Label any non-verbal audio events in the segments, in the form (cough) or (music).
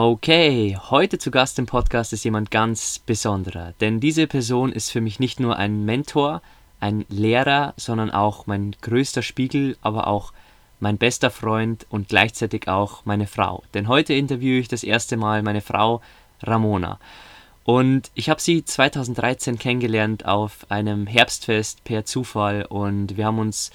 Okay, heute zu Gast im Podcast ist jemand ganz Besonderer, denn diese Person ist für mich nicht nur ein Mentor, ein Lehrer, sondern auch mein größter Spiegel, aber auch mein bester Freund und gleichzeitig auch meine Frau. Denn heute interviewe ich das erste Mal meine Frau Ramona. Und ich habe sie 2013 kennengelernt auf einem Herbstfest per Zufall und wir haben uns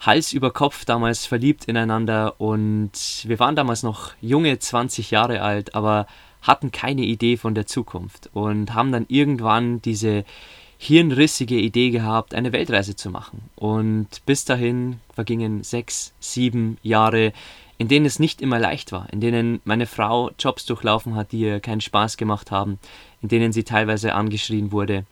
Hals über Kopf damals verliebt ineinander und wir waren damals noch junge 20 Jahre alt, aber hatten keine Idee von der Zukunft und haben dann irgendwann diese hirnrissige Idee gehabt, eine Weltreise zu machen. Und bis dahin vergingen sechs, sieben Jahre, in denen es nicht immer leicht war, in denen meine Frau Jobs durchlaufen hat, die ihr keinen Spaß gemacht haben, in denen sie teilweise angeschrien wurde,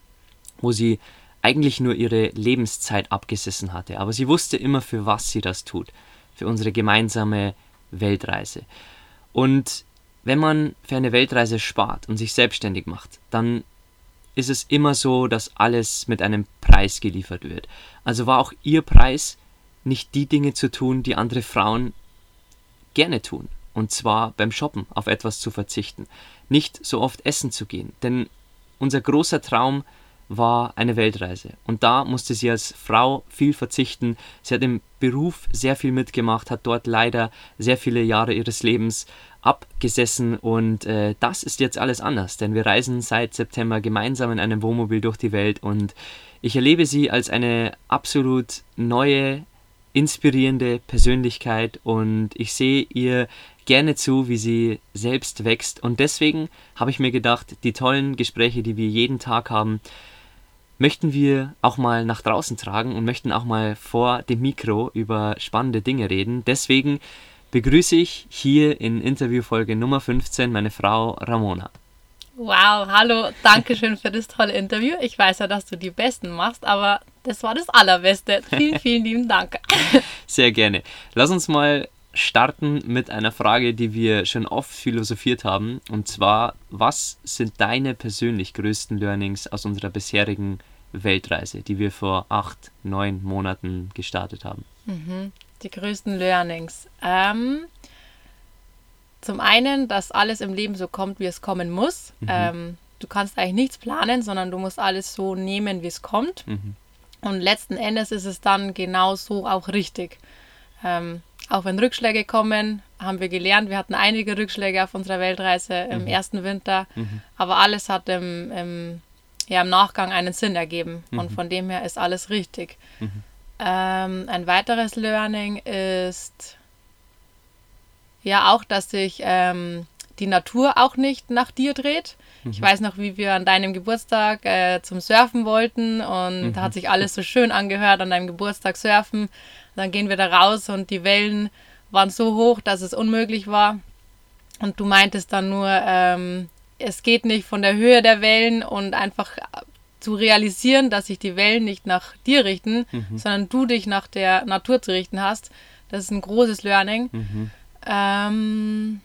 wo sie eigentlich nur ihre Lebenszeit abgesessen hatte. Aber sie wusste immer, für was sie das tut, für unsere gemeinsame Weltreise. Und wenn man für eine Weltreise spart und sich selbstständig macht, dann ist es immer so, dass alles mit einem Preis geliefert wird. Also war auch ihr Preis, nicht die Dinge zu tun, die andere Frauen gerne tun. Und zwar beim Shoppen auf etwas zu verzichten. Nicht so oft essen zu gehen. Denn unser großer Traum war eine Weltreise. Und da musste sie als Frau viel verzichten. Sie hat im Beruf sehr viel mitgemacht, hat dort leider sehr viele Jahre ihres Lebens abgesessen und äh, das ist jetzt alles anders, denn wir reisen seit September gemeinsam in einem Wohnmobil durch die Welt und ich erlebe sie als eine absolut neue, inspirierende Persönlichkeit und ich sehe ihr gerne zu, wie sie selbst wächst und deswegen habe ich mir gedacht, die tollen Gespräche, die wir jeden Tag haben, möchten wir auch mal nach draußen tragen und möchten auch mal vor dem Mikro über spannende Dinge reden. Deswegen begrüße ich hier in Interviewfolge Nummer 15 meine Frau Ramona. Wow, hallo, danke schön für das tolle Interview. Ich weiß ja, dass du die Besten machst, aber das war das Allerbeste. Vielen, (laughs) vielen lieben Dank. Sehr gerne. Lass uns mal starten mit einer Frage, die wir schon oft philosophiert haben. Und zwar, was sind deine persönlich größten Learnings aus unserer bisherigen Weltreise, die wir vor acht, neun Monaten gestartet haben? Mhm. Die größten Learnings. Ähm, zum einen, dass alles im Leben so kommt, wie es kommen muss. Mhm. Ähm, du kannst eigentlich nichts planen, sondern du musst alles so nehmen, wie es kommt. Mhm. Und letzten Endes ist es dann genau so auch richtig. Ähm, auch wenn Rückschläge kommen, haben wir gelernt. Wir hatten einige Rückschläge auf unserer Weltreise im mhm. ersten Winter, mhm. aber alles hat im, im, ja, im Nachgang einen Sinn ergeben. Und mhm. von dem her ist alles richtig. Mhm. Ähm, ein weiteres Learning ist ja auch, dass sich ähm, die Natur auch nicht nach dir dreht. Mhm. Ich weiß noch, wie wir an deinem Geburtstag äh, zum Surfen wollten und mhm. da hat sich alles so schön angehört, an deinem Geburtstag surfen. Dann gehen wir da raus und die Wellen waren so hoch, dass es unmöglich war. Und du meintest dann nur, ähm, es geht nicht von der Höhe der Wellen und einfach zu realisieren, dass sich die Wellen nicht nach dir richten, mhm. sondern du dich nach der Natur zu richten hast. Das ist ein großes Learning. Mhm. Ähm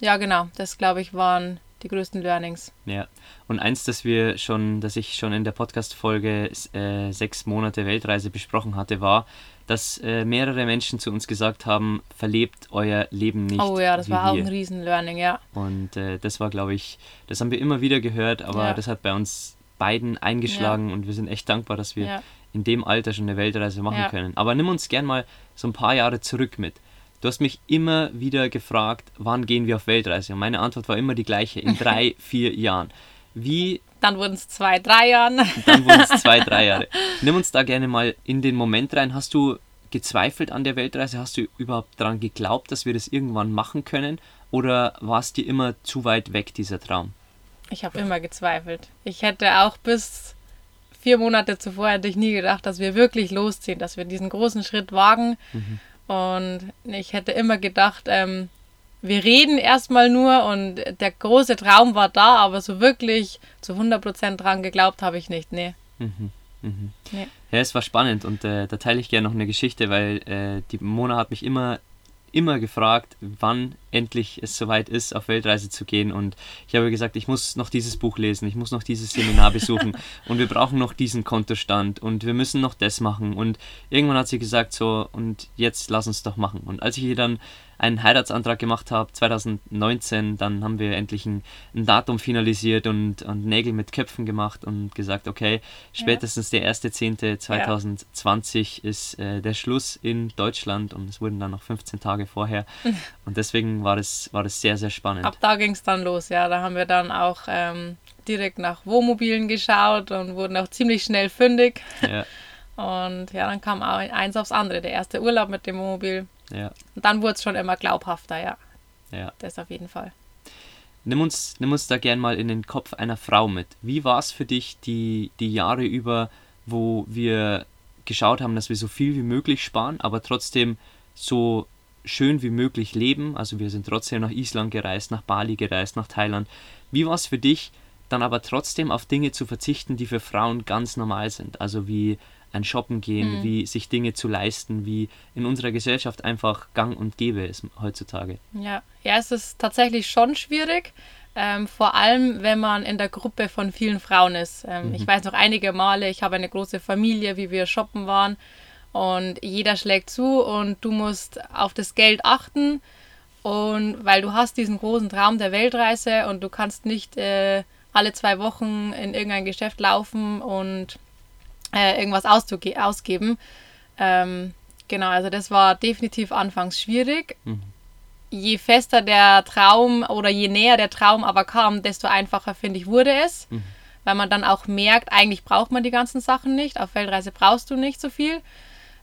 ja, genau. Das, glaube ich, waren die größten Learnings. Ja, und eins, das wir schon, das ich schon in der Podcast-Folge äh, sechs Monate Weltreise besprochen hatte, war, dass äh, mehrere Menschen zu uns gesagt haben, verlebt euer Leben nicht. Oh ja, das war auch ein Riesen-Learning, ja. Und äh, das war, glaube ich, das haben wir immer wieder gehört, aber ja. das hat bei uns beiden eingeschlagen ja. und wir sind echt dankbar, dass wir ja. in dem Alter schon eine Weltreise machen können. Aber nimm uns gern mal so ein paar Jahre zurück mit. Du hast mich immer wieder gefragt, wann gehen wir auf Weltreise? Und meine Antwort war immer die gleiche, in (laughs) drei, vier Jahren. Wie. Dann wurden es zwei, drei Jahre. Dann wurden es zwei, drei Jahre. (laughs) Nimm uns da gerne mal in den Moment rein. Hast du gezweifelt an der Weltreise? Hast du überhaupt daran geglaubt, dass wir das irgendwann machen können? Oder war es dir immer zu weit weg, dieser Traum? Ich habe immer gezweifelt. Ich hätte auch bis vier Monate zuvor hätte ich nie gedacht, dass wir wirklich losziehen, dass wir diesen großen Schritt wagen. Mhm. Und ich hätte immer gedacht, ähm, wir reden erstmal nur und der große Traum war da, aber so wirklich zu 100% dran geglaubt habe ich nicht. Nee. Mhm. Mhm. nee. Ja, es war spannend und äh, da teile ich gerne noch eine Geschichte, weil äh, die Mona hat mich immer immer gefragt, wann endlich es soweit ist, auf Weltreise zu gehen. Und ich habe gesagt, ich muss noch dieses Buch lesen, ich muss noch dieses Seminar besuchen (laughs) und wir brauchen noch diesen Kontostand und wir müssen noch das machen. Und irgendwann hat sie gesagt, so, und jetzt lass uns doch machen. Und als ich ihr dann einen Heiratsantrag gemacht habe, 2019, dann haben wir endlich ein, ein Datum finalisiert und, und, Nägel mit Köpfen gemacht und gesagt, okay, spätestens ja. der 1.10.2020 ja. ist äh, der Schluss in Deutschland und es wurden dann noch 15 Tage vorher (laughs) und deswegen war es, war es sehr, sehr spannend. Ab da ging es dann los, ja, da haben wir dann auch ähm, direkt nach Wohnmobilen geschaut und wurden auch ziemlich schnell fündig. Ja. (laughs) Und ja, dann kam auch eins aufs andere. Der erste Urlaub mit dem Wohnmobil, ja. Und dann wurde es schon immer glaubhafter, ja. Ja. Das auf jeden Fall. Nimm uns, nimm uns da gern mal in den Kopf einer Frau mit. Wie war es für dich die, die Jahre über, wo wir geschaut haben, dass wir so viel wie möglich sparen, aber trotzdem so schön wie möglich leben? Also wir sind trotzdem nach Island gereist, nach Bali gereist, nach Thailand. Wie war es für dich, dann aber trotzdem auf Dinge zu verzichten, die für Frauen ganz normal sind? Also wie ein Shoppen gehen, mhm. wie sich Dinge zu leisten, wie in unserer Gesellschaft einfach gang und gäbe ist heutzutage. Ja, ja es ist tatsächlich schon schwierig. Ähm, vor allem, wenn man in der Gruppe von vielen Frauen ist. Ähm, mhm. Ich weiß noch einige Male, ich habe eine große Familie, wie wir shoppen waren und jeder schlägt zu und du musst auf das Geld achten und weil du hast diesen großen Traum der Weltreise und du kannst nicht äh, alle zwei Wochen in irgendein Geschäft laufen und äh, irgendwas ausgeben. Ähm, genau, also das war definitiv anfangs schwierig. Mhm. Je fester der Traum oder je näher der Traum aber kam, desto einfacher, finde ich, wurde es. Mhm. Weil man dann auch merkt, eigentlich braucht man die ganzen Sachen nicht. Auf Weltreise brauchst du nicht so viel.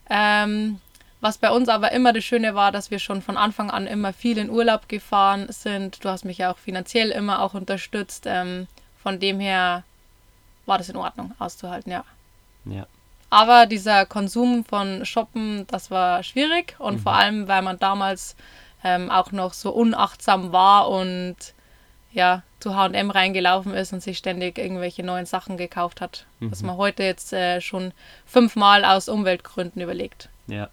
Ähm, was bei uns aber immer das Schöne war, dass wir schon von Anfang an immer viel in Urlaub gefahren sind. Du hast mich ja auch finanziell immer auch unterstützt. Ähm, von dem her war das in Ordnung auszuhalten, ja. Ja. Aber dieser Konsum von Shoppen, das war schwierig und mhm. vor allem, weil man damals ähm, auch noch so unachtsam war und ja, zu HM reingelaufen ist und sich ständig irgendwelche neuen Sachen gekauft hat. Mhm. Was man heute jetzt äh, schon fünfmal aus Umweltgründen überlegt. Ja.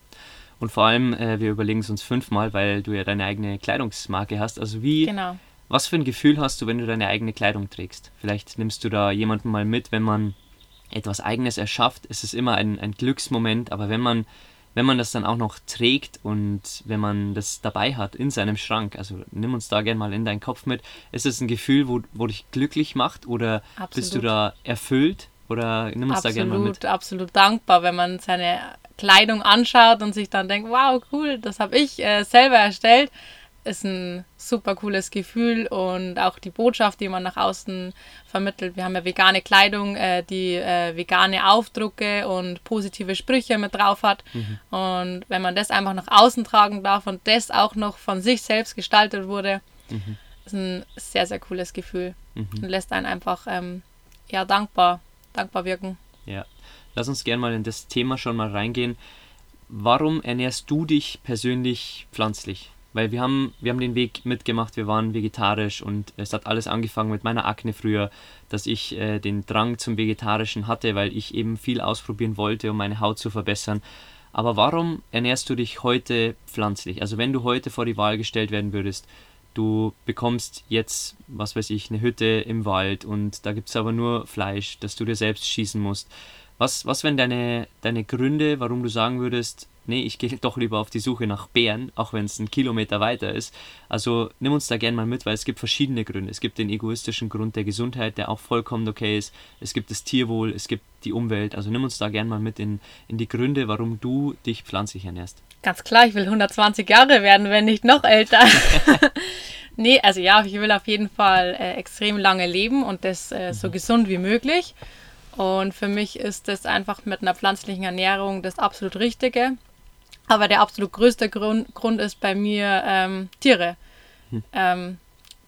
Und vor allem, äh, wir überlegen es uns fünfmal, weil du ja deine eigene Kleidungsmarke hast. Also wie, genau. was für ein Gefühl hast du, wenn du deine eigene Kleidung trägst? Vielleicht nimmst du da jemanden mal mit, wenn man etwas Eigenes erschafft, ist es immer ein, ein Glücksmoment, aber wenn man, wenn man das dann auch noch trägt und wenn man das dabei hat in seinem Schrank, also nimm uns da gerne mal in deinen Kopf mit, ist es ein Gefühl, wo, wo dich glücklich macht oder absolut. bist du da erfüllt oder nimm uns absolut, da gerne mal mit? Absolut dankbar, wenn man seine Kleidung anschaut und sich dann denkt, wow, cool, das habe ich äh, selber erstellt ist ein super cooles Gefühl und auch die Botschaft, die man nach außen vermittelt. Wir haben ja vegane Kleidung, äh, die äh, vegane Aufdrucke und positive Sprüche mit drauf hat. Mhm. Und wenn man das einfach nach außen tragen darf und das auch noch von sich selbst gestaltet wurde, mhm. ist ein sehr, sehr cooles Gefühl mhm. und lässt einen einfach ähm, ja, dankbar, dankbar wirken. Ja, lass uns gerne mal in das Thema schon mal reingehen. Warum ernährst du dich persönlich pflanzlich? Weil wir haben, wir haben den Weg mitgemacht, wir waren vegetarisch und es hat alles angefangen mit meiner Akne früher, dass ich äh, den Drang zum Vegetarischen hatte, weil ich eben viel ausprobieren wollte, um meine Haut zu verbessern. Aber warum ernährst du dich heute pflanzlich? Also wenn du heute vor die Wahl gestellt werden würdest, du bekommst jetzt, was weiß ich, eine Hütte im Wald und da gibt es aber nur Fleisch, das du dir selbst schießen musst. Was, was wären deine, deine Gründe, warum du sagen würdest, nee, ich gehe doch lieber auf die Suche nach Bären, auch wenn es ein Kilometer weiter ist. Also nimm uns da gerne mal mit, weil es gibt verschiedene Gründe. Es gibt den egoistischen Grund der Gesundheit, der auch vollkommen okay ist. Es gibt das Tierwohl, es gibt die Umwelt. Also nimm uns da gerne mal mit in, in die Gründe, warum du dich pflanzlich ernährst. Ganz klar, ich will 120 Jahre werden, wenn nicht noch älter. (laughs) nee, also ja, ich will auf jeden Fall äh, extrem lange leben und das äh, so mhm. gesund wie möglich. Und für mich ist das einfach mit einer pflanzlichen Ernährung das absolut Richtige. Aber der absolut größte Grund, Grund ist bei mir ähm, Tiere. Hm. Ähm,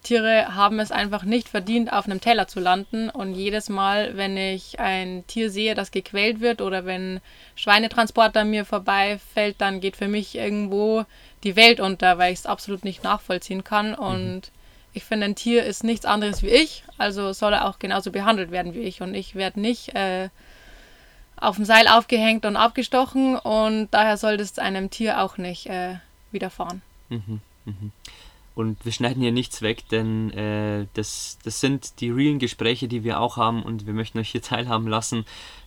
Tiere haben es einfach nicht verdient, auf einem Teller zu landen. Und jedes Mal, wenn ich ein Tier sehe, das gequält wird oder wenn Schweinetransport an mir vorbeifällt, dann geht für mich irgendwo die Welt unter, weil ich es absolut nicht nachvollziehen kann. Und mhm. Ich finde, ein Tier ist nichts anderes wie ich, also soll er auch genauso behandelt werden wie ich. Und ich werde nicht äh, auf dem Seil aufgehängt und abgestochen und daher soll das einem Tier auch nicht äh, widerfahren. Mhm, mhm. Und wir schneiden hier nichts weg, denn äh, das, das sind die realen Gespräche, die wir auch haben und wir möchten euch hier (laughs) teilhaben lassen.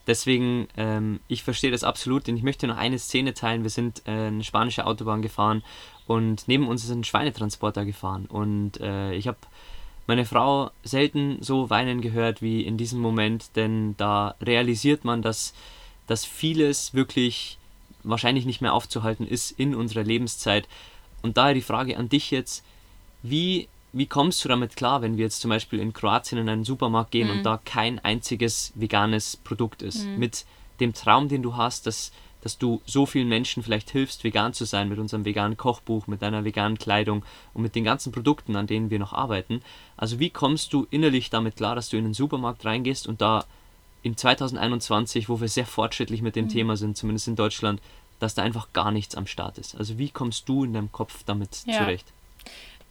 Deswegen, ähm, ich verstehe das absolut, denn ich möchte noch eine Szene teilen. Wir sind äh, eine spanische Autobahn gefahren und neben uns ist ein Schweinetransporter gefahren. Und äh, ich habe meine Frau selten so weinen gehört wie in diesem Moment, denn da realisiert man, dass, dass vieles wirklich wahrscheinlich nicht mehr aufzuhalten ist in unserer Lebenszeit. Und daher die Frage an dich jetzt, wie, wie kommst du damit klar, wenn wir jetzt zum Beispiel in Kroatien in einen Supermarkt gehen mhm. und da kein einziges veganes Produkt ist? Mhm. Mit dem Traum, den du hast, dass dass du so vielen Menschen vielleicht hilfst, vegan zu sein mit unserem veganen Kochbuch, mit deiner veganen Kleidung und mit den ganzen Produkten, an denen wir noch arbeiten. Also wie kommst du innerlich damit klar, dass du in den Supermarkt reingehst und da in 2021, wo wir sehr fortschrittlich mit dem mhm. Thema sind, zumindest in Deutschland, dass da einfach gar nichts am Start ist. Also wie kommst du in deinem Kopf damit ja. zurecht?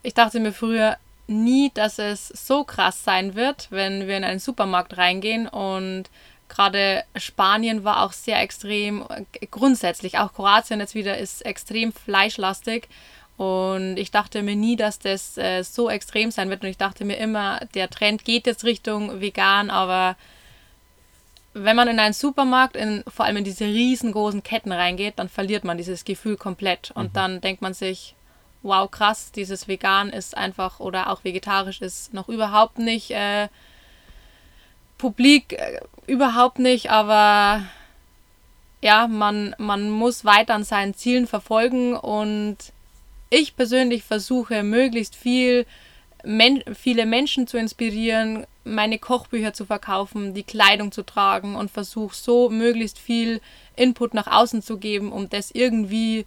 Ich dachte mir früher nie, dass es so krass sein wird, wenn wir in einen Supermarkt reingehen und Gerade Spanien war auch sehr extrem, grundsätzlich, auch Kroatien jetzt wieder ist extrem fleischlastig. Und ich dachte mir nie, dass das äh, so extrem sein wird. Und ich dachte mir immer, der Trend geht jetzt Richtung vegan, aber wenn man in einen Supermarkt, in, vor allem in diese riesengroßen Ketten reingeht, dann verliert man dieses Gefühl komplett. Und mhm. dann denkt man sich, wow, krass, dieses Vegan ist einfach oder auch vegetarisch ist noch überhaupt nicht äh, publik äh, überhaupt nicht, aber ja, man, man muss weiter an seinen Zielen verfolgen und ich persönlich versuche möglichst viel men viele Menschen zu inspirieren, meine Kochbücher zu verkaufen, die Kleidung zu tragen und versuche so möglichst viel Input nach außen zu geben, um das irgendwie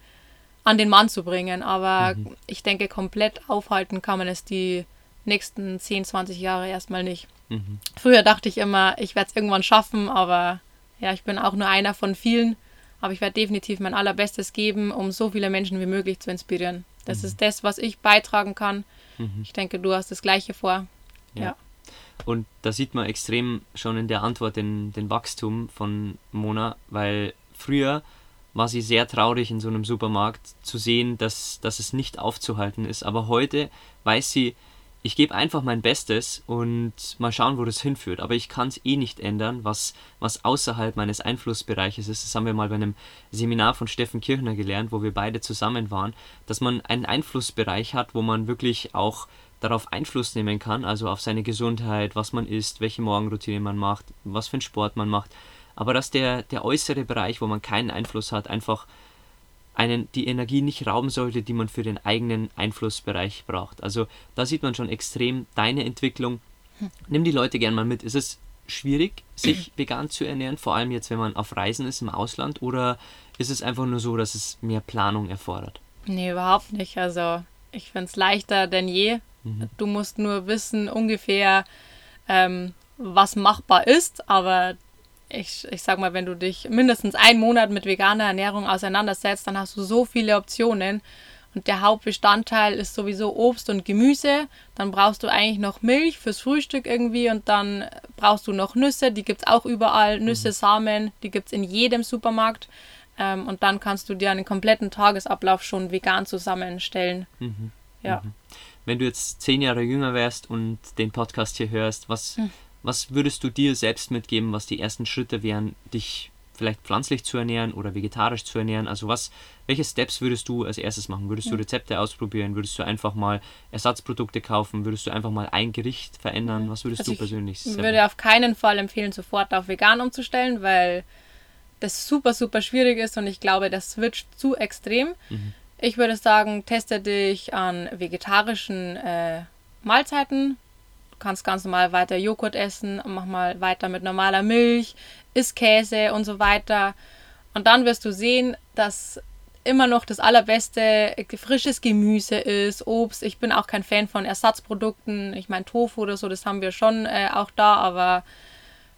an den Mann zu bringen. Aber mhm. ich denke, komplett aufhalten kann man es die nächsten 10, 20 Jahre erstmal nicht. Mhm. Früher dachte ich immer, ich werde es irgendwann schaffen, aber ja, ich bin auch nur einer von vielen. Aber ich werde definitiv mein allerbestes geben, um so viele Menschen wie möglich zu inspirieren. Das mhm. ist das, was ich beitragen kann. Mhm. Ich denke, du hast das Gleiche vor. Ja. ja. Und da sieht man extrem schon in der Antwort den, den Wachstum von Mona, weil früher war sie sehr traurig in so einem Supermarkt zu sehen, dass, dass es nicht aufzuhalten ist. Aber heute weiß sie, ich gebe einfach mein Bestes und mal schauen, wo das hinführt. Aber ich kann es eh nicht ändern, was, was außerhalb meines Einflussbereiches ist. Das haben wir mal bei einem Seminar von Steffen Kirchner gelernt, wo wir beide zusammen waren, dass man einen Einflussbereich hat, wo man wirklich auch darauf Einfluss nehmen kann, also auf seine Gesundheit, was man isst, welche Morgenroutine man macht, was für einen Sport man macht. Aber dass der, der äußere Bereich, wo man keinen Einfluss hat, einfach einen die Energie nicht rauben sollte, die man für den eigenen Einflussbereich braucht. Also da sieht man schon extrem deine Entwicklung. Nimm die Leute gern mal mit. Ist es schwierig, sich (clears throat) vegan zu ernähren, vor allem jetzt, wenn man auf Reisen ist im Ausland, oder ist es einfach nur so, dass es mehr Planung erfordert? Nee, überhaupt nicht. Also ich finde es leichter denn je. Mhm. Du musst nur wissen ungefähr, ähm, was machbar ist, aber ich, ich sag mal, wenn du dich mindestens einen Monat mit veganer Ernährung auseinandersetzt, dann hast du so viele Optionen. Und der Hauptbestandteil ist sowieso Obst und Gemüse. Dann brauchst du eigentlich noch Milch fürs Frühstück irgendwie und dann brauchst du noch Nüsse, die gibt es auch überall. Mhm. Nüsse, Samen, die gibt es in jedem Supermarkt. Ähm, und dann kannst du dir einen kompletten Tagesablauf schon vegan zusammenstellen. Mhm. Ja. Mhm. Wenn du jetzt zehn Jahre jünger wärst und den Podcast hier hörst, was, mhm was würdest du dir selbst mitgeben, was die ersten Schritte wären, dich vielleicht pflanzlich zu ernähren oder vegetarisch zu ernähren? Also was, welche Steps würdest du als erstes machen? Würdest du Rezepte ausprobieren? Würdest du einfach mal Ersatzprodukte kaufen? Würdest du einfach mal ein Gericht verändern? Was würdest also du persönlich Ich würde auf keinen Fall empfehlen, sofort auf vegan umzustellen, weil das super, super schwierig ist und ich glaube, das switcht zu extrem. Mhm. Ich würde sagen, teste dich an vegetarischen äh, Mahlzeiten. Kannst ganz normal weiter Joghurt essen, mach mal weiter mit normaler Milch, isst Käse und so weiter. Und dann wirst du sehen, dass immer noch das allerbeste frisches Gemüse ist, Obst. Ich bin auch kein Fan von Ersatzprodukten. Ich meine, Tofu oder so, das haben wir schon äh, auch da, aber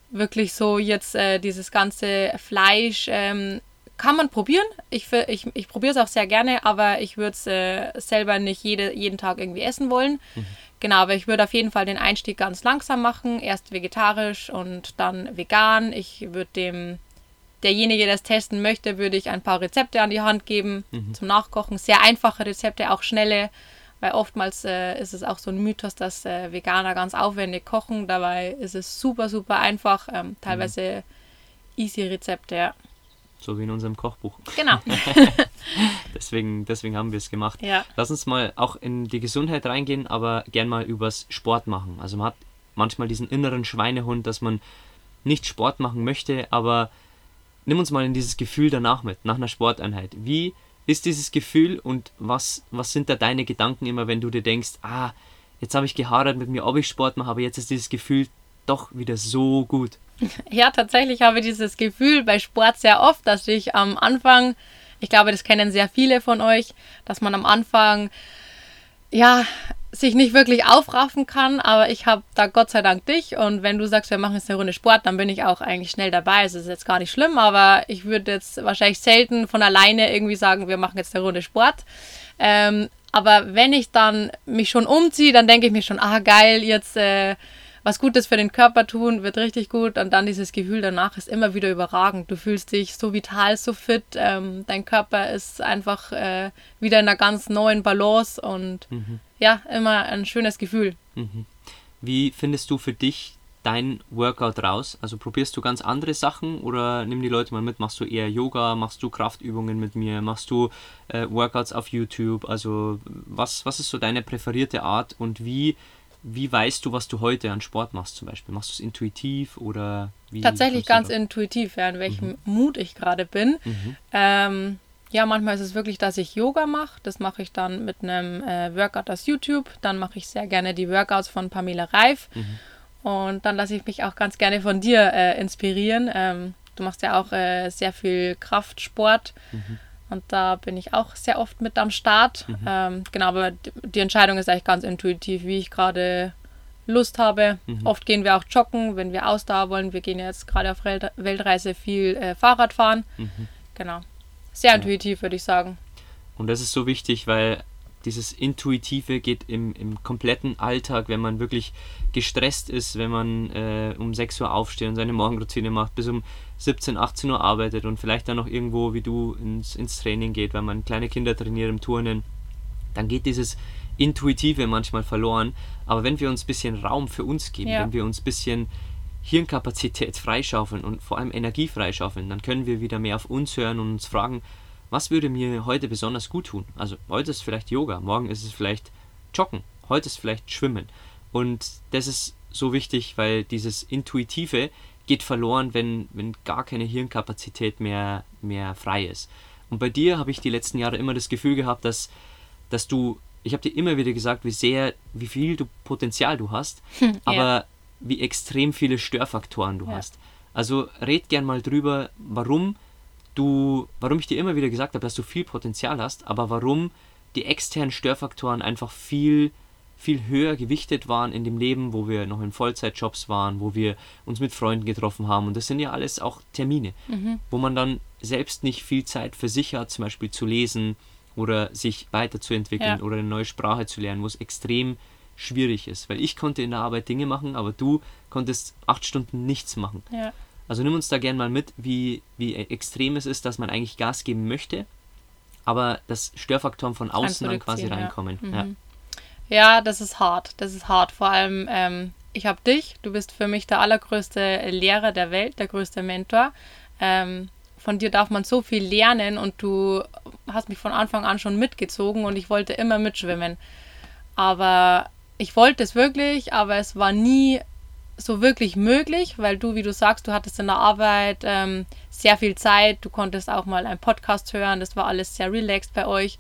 wirklich so jetzt äh, dieses ganze Fleisch ähm, kann man probieren. Ich, ich, ich probiere es auch sehr gerne, aber ich würde es äh, selber nicht jede, jeden Tag irgendwie essen wollen. Mhm. Genau, aber ich würde auf jeden Fall den Einstieg ganz langsam machen. Erst vegetarisch und dann vegan. Ich würde dem, derjenige, der es testen möchte, würde ich ein paar Rezepte an die Hand geben mhm. zum Nachkochen. Sehr einfache Rezepte, auch schnelle. Weil oftmals äh, ist es auch so ein Mythos, dass äh, Veganer ganz aufwendig kochen. Dabei ist es super, super einfach. Ähm, teilweise mhm. easy Rezepte, ja. So wie in unserem Kochbuch. Genau. (laughs) (laughs) deswegen, deswegen haben wir es gemacht. Ja. Lass uns mal auch in die Gesundheit reingehen, aber gern mal übers Sport machen. Also man hat manchmal diesen inneren Schweinehund, dass man nicht Sport machen möchte, aber nimm uns mal in dieses Gefühl danach mit, nach einer Sporteinheit. Wie ist dieses Gefühl und was, was sind da deine Gedanken immer, wenn du dir denkst, ah, jetzt habe ich gehadert mit mir, ob ich Sport mache, aber jetzt ist dieses Gefühl doch wieder so gut. (laughs) Ja, tatsächlich habe ich dieses Gefühl bei Sport sehr oft, dass ich am Anfang, ich glaube, das kennen sehr viele von euch, dass man am Anfang ja sich nicht wirklich aufraffen kann, aber ich habe da Gott sei Dank dich und wenn du sagst, wir machen jetzt eine Runde Sport, dann bin ich auch eigentlich schnell dabei. Es ist jetzt gar nicht schlimm, aber ich würde jetzt wahrscheinlich selten von alleine irgendwie sagen, wir machen jetzt eine Runde Sport. Ähm, aber wenn ich dann mich schon umziehe, dann denke ich mir schon, ah geil, jetzt äh, was Gutes für den Körper tun, wird richtig gut. Und dann dieses Gefühl danach ist immer wieder überragend. Du fühlst dich so vital, so fit. Ähm, dein Körper ist einfach äh, wieder in einer ganz neuen Balance und mhm. ja, immer ein schönes Gefühl. Mhm. Wie findest du für dich dein Workout raus? Also probierst du ganz andere Sachen oder nimm die Leute mal mit? Machst du eher Yoga? Machst du Kraftübungen mit mir? Machst du äh, Workouts auf YouTube? Also was, was ist so deine präferierte Art und wie wie weißt du, was du heute an Sport machst zum Beispiel? Machst du es intuitiv oder wie? Tatsächlich ganz intuitiv, ja, in welchem mhm. Mut ich gerade bin. Mhm. Ähm, ja, manchmal ist es wirklich, dass ich Yoga mache. Das mache ich dann mit einem äh, Workout aus YouTube. Dann mache ich sehr gerne die Workouts von Pamela Reif. Mhm. Und dann lasse ich mich auch ganz gerne von dir äh, inspirieren. Ähm, du machst ja auch äh, sehr viel Kraftsport. Mhm. Und da bin ich auch sehr oft mit am Start. Mhm. Ähm, genau, aber die Entscheidung ist eigentlich ganz intuitiv, wie ich gerade Lust habe. Mhm. Oft gehen wir auch joggen, wenn wir Ausdauer wollen. Wir gehen jetzt gerade auf Weltreise viel äh, Fahrrad fahren. Mhm. Genau. Sehr ja. intuitiv, würde ich sagen. Und das ist so wichtig, weil dieses Intuitive geht im, im kompletten Alltag, wenn man wirklich gestresst ist, wenn man äh, um 6 Uhr aufsteht und seine Morgenroutine macht, bis um 17, 18 Uhr arbeitet und vielleicht dann noch irgendwo wie du ins, ins Training geht, weil man kleine Kinder trainiert im Turnen, dann geht dieses Intuitive manchmal verloren. Aber wenn wir uns ein bisschen Raum für uns geben, ja. wenn wir uns ein bisschen Hirnkapazität freischaufeln und vor allem Energie freischaufeln, dann können wir wieder mehr auf uns hören und uns fragen, was würde mir heute besonders gut tun? Also heute ist vielleicht Yoga, morgen ist es vielleicht Joggen, heute ist vielleicht Schwimmen. Und das ist so wichtig, weil dieses Intuitive geht verloren, wenn, wenn gar keine Hirnkapazität mehr, mehr frei ist. Und bei dir habe ich die letzten Jahre immer das Gefühl gehabt, dass, dass du, ich habe dir immer wieder gesagt, wie sehr, wie viel du Potenzial du hast, (laughs) hm, aber ja. wie extrem viele Störfaktoren du ja. hast. Also red gern mal drüber, warum du, warum ich dir immer wieder gesagt habe, dass du viel Potenzial hast, aber warum die externen Störfaktoren einfach viel viel höher gewichtet waren in dem Leben, wo wir noch in Vollzeitjobs waren, wo wir uns mit Freunden getroffen haben. Und das sind ja alles auch Termine, mhm. wo man dann selbst nicht viel Zeit für sich hat, zum Beispiel zu lesen oder sich weiterzuentwickeln ja. oder eine neue Sprache zu lernen, wo es extrem schwierig ist. Weil ich konnte in der Arbeit Dinge machen, aber du konntest acht Stunden nichts machen. Ja. Also nimm uns da gerne mal mit, wie, wie extrem es ist, dass man eigentlich Gas geben möchte, aber dass Störfaktoren von außen dann quasi reinkommen. Ja. Mhm. Ja, das ist hart. Das ist hart. Vor allem, ähm, ich habe dich, du bist für mich der allergrößte Lehrer der Welt, der größte Mentor. Ähm, von dir darf man so viel lernen und du hast mich von Anfang an schon mitgezogen und ich wollte immer mitschwimmen. Aber ich wollte es wirklich, aber es war nie so wirklich möglich, weil du, wie du sagst, du hattest in der Arbeit ähm, sehr viel Zeit, du konntest auch mal einen Podcast hören, das war alles sehr relaxed bei euch.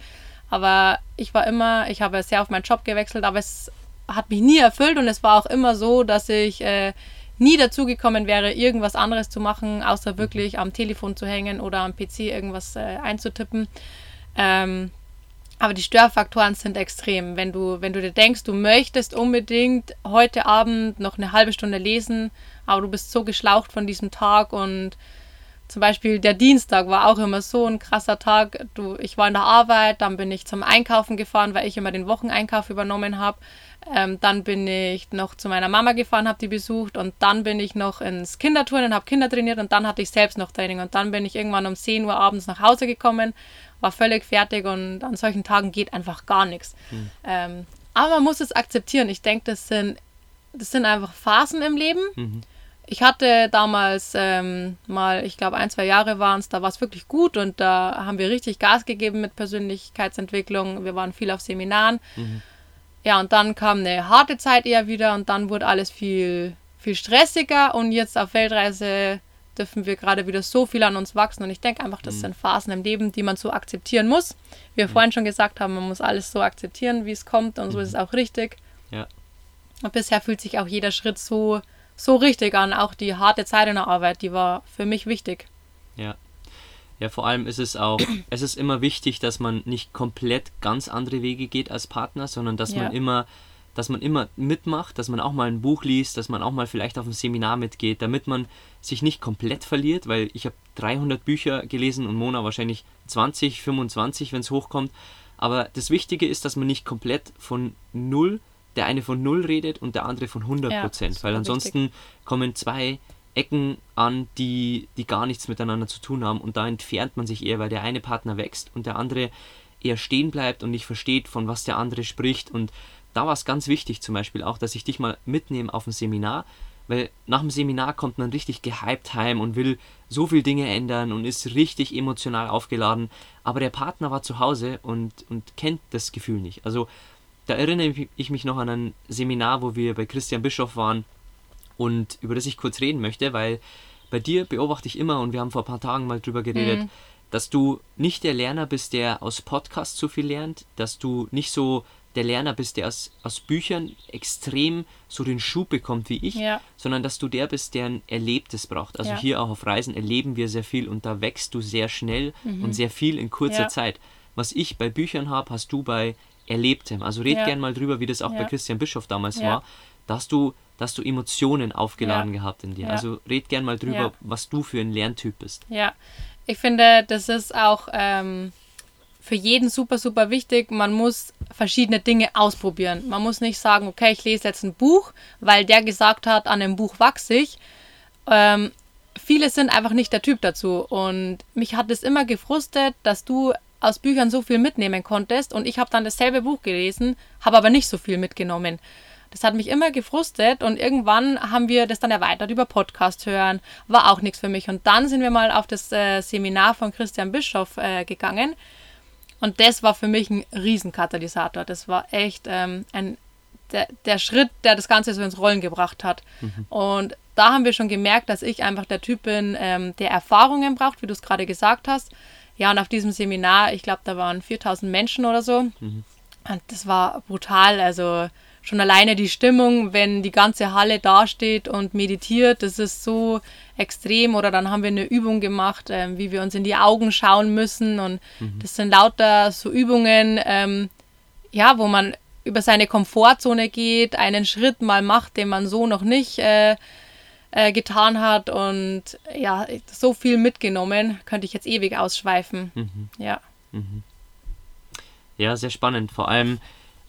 Aber ich war immer, ich habe sehr auf meinen Job gewechselt, aber es hat mich nie erfüllt und es war auch immer so, dass ich äh, nie dazu gekommen wäre, irgendwas anderes zu machen, außer wirklich am Telefon zu hängen oder am PC irgendwas äh, einzutippen. Ähm, aber die Störfaktoren sind extrem. Wenn du, wenn du dir denkst, du möchtest unbedingt heute Abend noch eine halbe Stunde lesen, aber du bist so geschlaucht von diesem Tag und zum Beispiel der Dienstag war auch immer so ein krasser Tag. Du, ich war in der Arbeit, dann bin ich zum Einkaufen gefahren, weil ich immer den Wocheneinkauf übernommen habe. Ähm, dann bin ich noch zu meiner Mama gefahren, habe die besucht und dann bin ich noch ins Kinderturnen, habe Kinder trainiert und dann hatte ich selbst noch Training und dann bin ich irgendwann um 10 Uhr abends nach Hause gekommen, war völlig fertig und an solchen Tagen geht einfach gar nichts. Mhm. Ähm, aber man muss es akzeptieren. Ich denke, das sind, das sind einfach Phasen im Leben. Mhm. Ich hatte damals ähm, mal, ich glaube, ein, zwei Jahre waren es, da war es wirklich gut und da haben wir richtig Gas gegeben mit Persönlichkeitsentwicklung. Wir waren viel auf Seminaren. Mhm. Ja, und dann kam eine harte Zeit eher wieder und dann wurde alles viel, viel stressiger und jetzt auf Weltreise dürfen wir gerade wieder so viel an uns wachsen und ich denke einfach, das mhm. sind Phasen im Leben, die man so akzeptieren muss. Wie wir mhm. vorhin schon gesagt haben, man muss alles so akzeptieren, wie es kommt und so ist es auch richtig. Ja. Und bisher fühlt sich auch jeder Schritt so so richtig an. Auch die harte Zeit in der Arbeit, die war für mich wichtig. Ja. Ja, vor allem ist es auch, (clears throat) es ist immer wichtig, dass man nicht komplett ganz andere Wege geht als Partner, sondern dass ja. man immer, dass man immer mitmacht, dass man auch mal ein Buch liest, dass man auch mal vielleicht auf ein Seminar mitgeht, damit man sich nicht komplett verliert, weil ich habe 300 Bücher gelesen und Mona wahrscheinlich 20, 25, wenn es hochkommt. Aber das Wichtige ist, dass man nicht komplett von null der eine von 0 redet und der andere von 100 Prozent, ja, weil ansonsten wichtig. kommen zwei Ecken an, die, die gar nichts miteinander zu tun haben. Und da entfernt man sich eher, weil der eine Partner wächst und der andere eher stehen bleibt und nicht versteht, von was der andere spricht. Und da war es ganz wichtig zum Beispiel auch, dass ich dich mal mitnehme auf ein Seminar, weil nach dem Seminar kommt man richtig gehypt heim und will so viele Dinge ändern und ist richtig emotional aufgeladen, aber der Partner war zu Hause und, und kennt das Gefühl nicht. Also da erinnere ich mich noch an ein Seminar, wo wir bei Christian Bischof waren und über das ich kurz reden möchte, weil bei dir beobachte ich immer und wir haben vor ein paar Tagen mal drüber geredet, mhm. dass du nicht der Lerner bist, der aus Podcasts so viel lernt, dass du nicht so der Lerner bist, der aus, aus Büchern extrem so den Schub bekommt wie ich, ja. sondern dass du der bist, der ein Erlebtes braucht. Also ja. hier auch auf Reisen erleben wir sehr viel und da wächst du sehr schnell mhm. und sehr viel in kurzer ja. Zeit. Was ich bei Büchern habe, hast du bei Erlebtem. Also red gern mal drüber, wie das auch bei Christian Bischof damals war. dass du, dass du Emotionen aufgeladen gehabt in dir. Also red gern mal drüber, was du für ein Lerntyp bist. Ja, ich finde, das ist auch ähm, für jeden super, super wichtig. Man muss verschiedene Dinge ausprobieren. Man muss nicht sagen, okay, ich lese jetzt ein Buch, weil der gesagt hat, an dem Buch wachse ich. Ähm, viele sind einfach nicht der Typ dazu. Und mich hat es immer gefrustet, dass du aus Büchern so viel mitnehmen konntest und ich habe dann dasselbe Buch gelesen, habe aber nicht so viel mitgenommen. Das hat mich immer gefrustet und irgendwann haben wir das dann erweitert über Podcast hören, war auch nichts für mich. Und dann sind wir mal auf das äh, Seminar von Christian Bischoff äh, gegangen und das war für mich ein Riesenkatalysator. Das war echt ähm, ein, der, der Schritt, der das Ganze so ins Rollen gebracht hat. Mhm. Und da haben wir schon gemerkt, dass ich einfach der Typ bin, ähm, der Erfahrungen braucht, wie du es gerade gesagt hast. Ja, und auf diesem Seminar, ich glaube, da waren 4000 Menschen oder so. Mhm. Und das war brutal. Also schon alleine die Stimmung, wenn die ganze Halle dasteht und meditiert, das ist so extrem. Oder dann haben wir eine Übung gemacht, ähm, wie wir uns in die Augen schauen müssen. Und mhm. das sind lauter so Übungen, ähm, ja, wo man über seine Komfortzone geht, einen Schritt mal macht, den man so noch nicht äh, äh, getan hat und ja, so viel mitgenommen, könnte ich jetzt ewig ausschweifen. Mhm. Ja. Mhm. Ja, sehr spannend. Vor allem,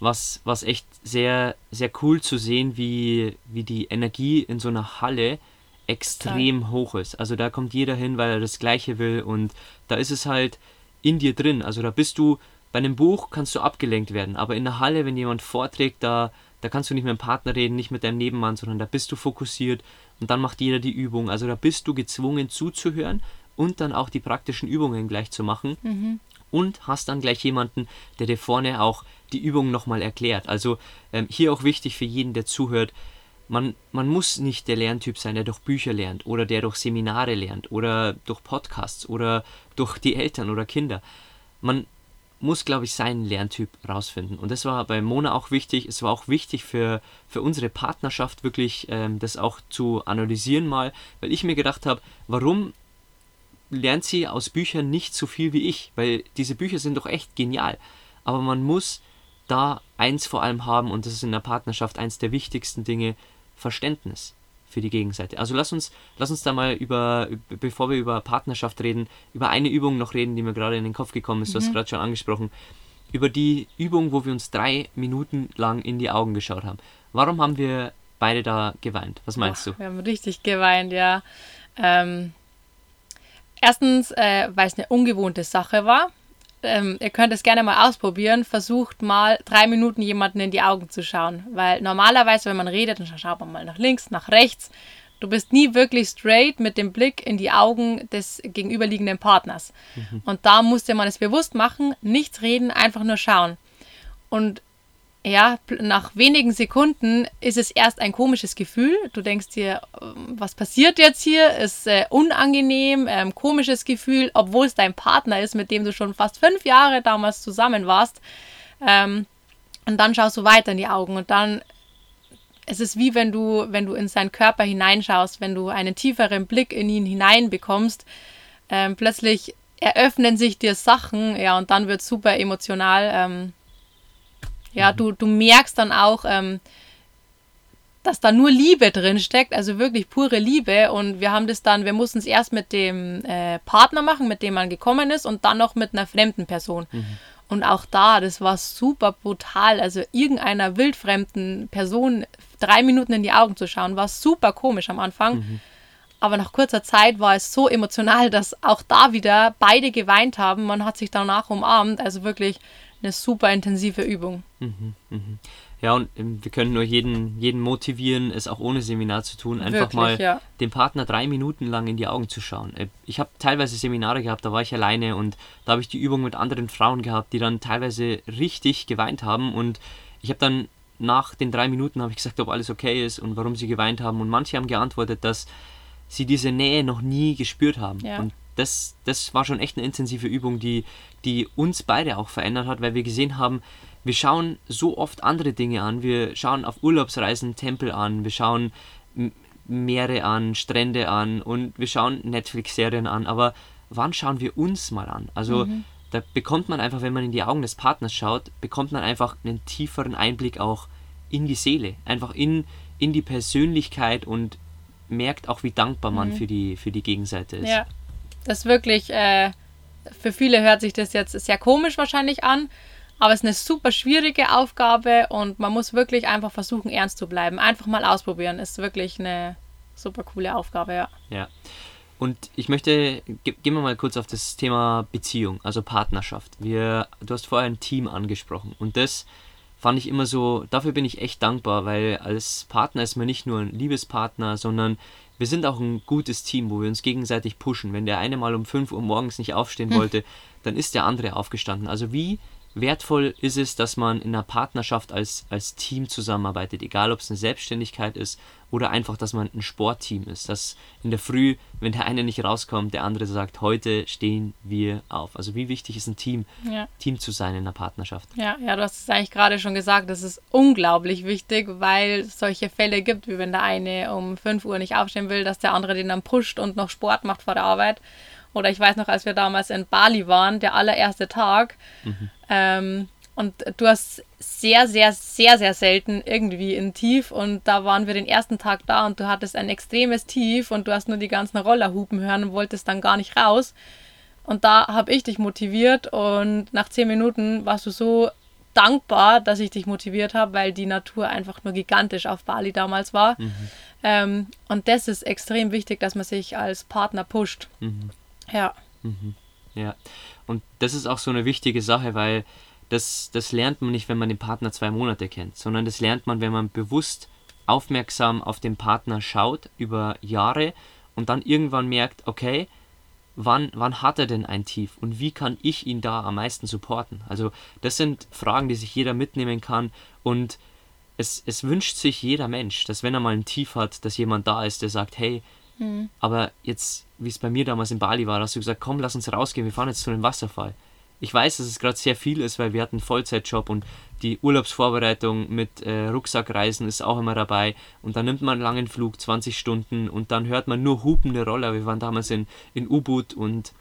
was, was echt sehr, sehr cool zu sehen, wie, wie die Energie in so einer Halle extrem Total. hoch ist. Also da kommt jeder hin, weil er das Gleiche will und da ist es halt in dir drin. Also da bist du, bei einem Buch kannst du abgelenkt werden, aber in der Halle, wenn jemand vorträgt, da, da kannst du nicht mit dem Partner reden, nicht mit deinem Nebenmann, sondern da bist du fokussiert und dann macht jeder die Übung. Also da bist du gezwungen zuzuhören und dann auch die praktischen Übungen gleich zu machen. Mhm. Und hast dann gleich jemanden, der dir vorne auch die Übung nochmal erklärt. Also ähm, hier auch wichtig für jeden, der zuhört, man, man muss nicht der Lerntyp sein, der durch Bücher lernt oder der durch Seminare lernt oder durch Podcasts oder durch die Eltern oder Kinder. Man muss, glaube ich, seinen Lerntyp rausfinden. Und das war bei Mona auch wichtig. Es war auch wichtig für, für unsere Partnerschaft wirklich, ähm, das auch zu analysieren mal, weil ich mir gedacht habe, warum lernt sie aus Büchern nicht so viel wie ich? Weil diese Bücher sind doch echt genial. Aber man muss da eins vor allem haben, und das ist in der Partnerschaft eins der wichtigsten Dinge, Verständnis für die Gegenseite. Also lass uns, lass uns da mal über, bevor wir über Partnerschaft reden, über eine Übung noch reden, die mir gerade in den Kopf gekommen ist. Du hast mhm. gerade schon angesprochen. Über die Übung, wo wir uns drei Minuten lang in die Augen geschaut haben. Warum haben wir beide da geweint? Was meinst du? Wir haben richtig geweint, ja. Ähm, erstens, äh, weil es eine ungewohnte Sache war ähm, ihr könnt es gerne mal ausprobieren. Versucht mal drei Minuten jemanden in die Augen zu schauen. Weil normalerweise, wenn man redet, dann schaut man mal nach links, nach rechts. Du bist nie wirklich straight mit dem Blick in die Augen des gegenüberliegenden Partners. Mhm. Und da musste man es bewusst machen, nichts reden, einfach nur schauen. Und ja, nach wenigen Sekunden ist es erst ein komisches Gefühl. Du denkst dir, ähm, was passiert jetzt hier? Ist äh, unangenehm, ähm, komisches Gefühl, obwohl es dein Partner ist, mit dem du schon fast fünf Jahre damals zusammen warst. Ähm, und dann schaust du weiter in die Augen und dann es ist wie wenn du, wenn du in seinen Körper hineinschaust, wenn du einen tieferen Blick in ihn hineinbekommst. Ähm, plötzlich eröffnen sich dir Sachen, ja, und dann wird super emotional. Ähm, ja, du, du merkst dann auch, ähm, dass da nur Liebe drin steckt, also wirklich pure Liebe. Und wir haben das dann, wir mussten es erst mit dem äh, Partner machen, mit dem man gekommen ist, und dann noch mit einer fremden Person. Mhm. Und auch da, das war super brutal. Also irgendeiner wildfremden Person drei Minuten in die Augen zu schauen, war super komisch am Anfang. Mhm. Aber nach kurzer Zeit war es so emotional, dass auch da wieder beide geweint haben. Man hat sich danach umarmt. Also wirklich eine super intensive Übung. Mhm, mhm. Ja, und ähm, wir können nur jeden, jeden motivieren, es auch ohne Seminar zu tun, einfach Wirklich, mal ja. dem Partner drei Minuten lang in die Augen zu schauen. Äh, ich habe teilweise Seminare gehabt, da war ich alleine und da habe ich die Übung mit anderen Frauen gehabt, die dann teilweise richtig geweint haben und ich habe dann nach den drei Minuten habe ich gesagt, ob alles okay ist und warum sie geweint haben und manche haben geantwortet, dass sie diese Nähe noch nie gespürt haben ja. und das, das war schon echt eine intensive Übung, die, die uns beide auch verändert hat, weil wir gesehen haben, wir schauen so oft andere Dinge an. Wir schauen auf Urlaubsreisen Tempel an, wir schauen Meere an, Strände an und wir schauen Netflix-Serien an. Aber wann schauen wir uns mal an? Also mhm. da bekommt man einfach, wenn man in die Augen des Partners schaut, bekommt man einfach einen tieferen Einblick auch in die Seele, einfach in, in die Persönlichkeit und merkt auch, wie dankbar man mhm. für, die, für die Gegenseite ist. Ja. Das wirklich, äh, für viele hört sich das jetzt sehr komisch wahrscheinlich an, aber es ist eine super schwierige Aufgabe und man muss wirklich einfach versuchen, ernst zu bleiben. Einfach mal ausprobieren, ist wirklich eine super coole Aufgabe, ja. Ja. Und ich möchte, ge gehen wir mal kurz auf das Thema Beziehung, also Partnerschaft. Wir, du hast vorher ein Team angesprochen und das fand ich immer so, dafür bin ich echt dankbar, weil als Partner ist man nicht nur ein Liebespartner, sondern wir sind auch ein gutes Team, wo wir uns gegenseitig pushen. Wenn der eine mal um 5 Uhr morgens nicht aufstehen hm. wollte, dann ist der andere aufgestanden. Also wie wertvoll ist es, dass man in einer Partnerschaft als, als Team zusammenarbeitet, egal ob es eine Selbstständigkeit ist oder einfach, dass man ein Sportteam ist. Dass in der Früh, wenn der eine nicht rauskommt, der andere sagt, heute stehen wir auf. Also wie wichtig ist ein Team, ja. Team zu sein in einer Partnerschaft. Ja, ja, du hast es eigentlich gerade schon gesagt, das ist unglaublich wichtig, weil es solche Fälle gibt, wie wenn der eine um 5 Uhr nicht aufstehen will, dass der andere den dann pusht und noch Sport macht vor der Arbeit. Oder ich weiß noch, als wir damals in Bali waren, der allererste Tag, mhm. ähm, und du hast sehr, sehr, sehr, sehr selten irgendwie ein Tief. Und da waren wir den ersten Tag da und du hattest ein extremes Tief und du hast nur die ganzen Rollerhupen hören und wolltest dann gar nicht raus. Und da habe ich dich motiviert und nach zehn Minuten warst du so dankbar, dass ich dich motiviert habe, weil die Natur einfach nur gigantisch auf Bali damals war. Mhm. Ähm, und das ist extrem wichtig, dass man sich als Partner pusht. Mhm. Ja. Mhm. Ja. Und das ist auch so eine wichtige Sache, weil das, das lernt man nicht, wenn man den Partner zwei Monate kennt, sondern das lernt man, wenn man bewusst aufmerksam auf den Partner schaut über Jahre und dann irgendwann merkt, okay, wann, wann hat er denn ein Tief und wie kann ich ihn da am meisten supporten? Also das sind Fragen, die sich jeder mitnehmen kann und es, es wünscht sich jeder Mensch, dass wenn er mal ein Tief hat, dass jemand da ist, der sagt, hey, mhm. aber jetzt, wie es bei mir damals in Bali war, hast du gesagt, komm, lass uns rausgehen, wir fahren jetzt zu einem Wasserfall ich weiß, dass es gerade sehr viel ist, weil wir hatten einen Vollzeitjob und die Urlaubsvorbereitung mit äh, Rucksackreisen ist auch immer dabei. Und dann nimmt man einen langen Flug, 20 Stunden, und dann hört man nur hupende Roller. Wir waren damals in, in U-Boot und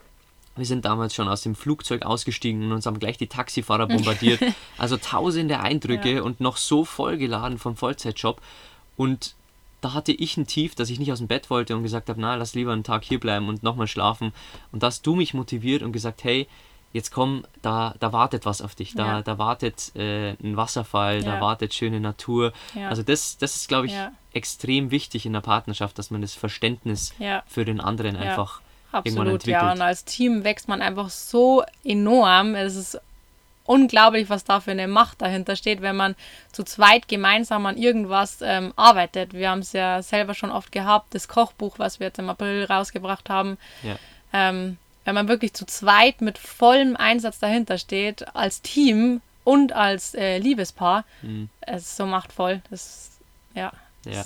wir sind damals schon aus dem Flugzeug ausgestiegen und uns haben gleich die Taxifahrer bombardiert. (laughs) also tausende Eindrücke ja. und noch so vollgeladen vom Vollzeitjob. Und da hatte ich ein Tief, dass ich nicht aus dem Bett wollte und gesagt habe, na, lass lieber einen Tag hier bleiben und nochmal schlafen. Und da hast du mich motiviert und gesagt, hey, jetzt komm, da, da wartet was auf dich, da, ja. da wartet äh, ein Wasserfall, ja. da wartet schöne Natur. Ja. Also das, das ist, glaube ich, extrem wichtig in der Partnerschaft, dass man das Verständnis für den anderen einfach Absolut, irgendwann entwickelt. ja. Und als Team wächst man einfach so enorm. Es ist unglaublich, was da für eine Macht dahinter steht, wenn man zu zweit gemeinsam an irgendwas ähm, arbeitet. Wir haben es ja selber schon oft gehabt, das Kochbuch, was wir jetzt im April rausgebracht haben. Ja. Ähm, wenn man wirklich zu zweit mit vollem Einsatz dahinter steht, als Team und als äh, Liebespaar, mhm. es ist so machtvoll. Das, ja, ja.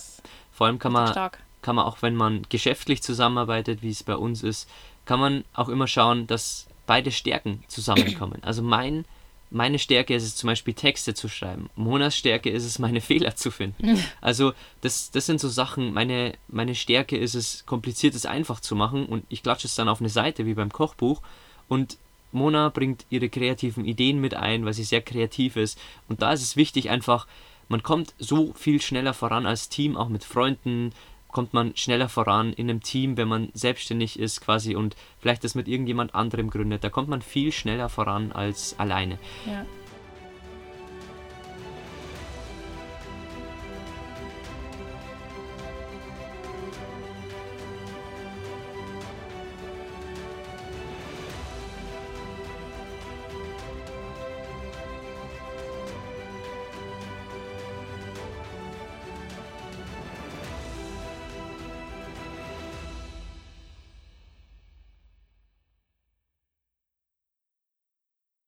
Vor allem kann man, kann man auch, wenn man geschäftlich zusammenarbeitet, wie es bei uns ist, kann man auch immer schauen, dass beide Stärken zusammenkommen. Also mein meine Stärke ist es zum Beispiel Texte zu schreiben. Monas Stärke ist es, meine (laughs) Fehler zu finden. (laughs) Also das, das sind so Sachen, meine, meine Stärke ist es, kompliziertes einfach zu machen und ich klatsche es dann auf eine Seite wie beim Kochbuch und Mona bringt ihre kreativen Ideen mit ein, weil sie sehr kreativ ist und da ist es wichtig einfach, man kommt so viel schneller voran als Team, auch mit Freunden, kommt man schneller voran in einem Team, wenn man selbstständig ist quasi und vielleicht das mit irgendjemand anderem gründet. Da kommt man viel schneller voran als alleine. Ja.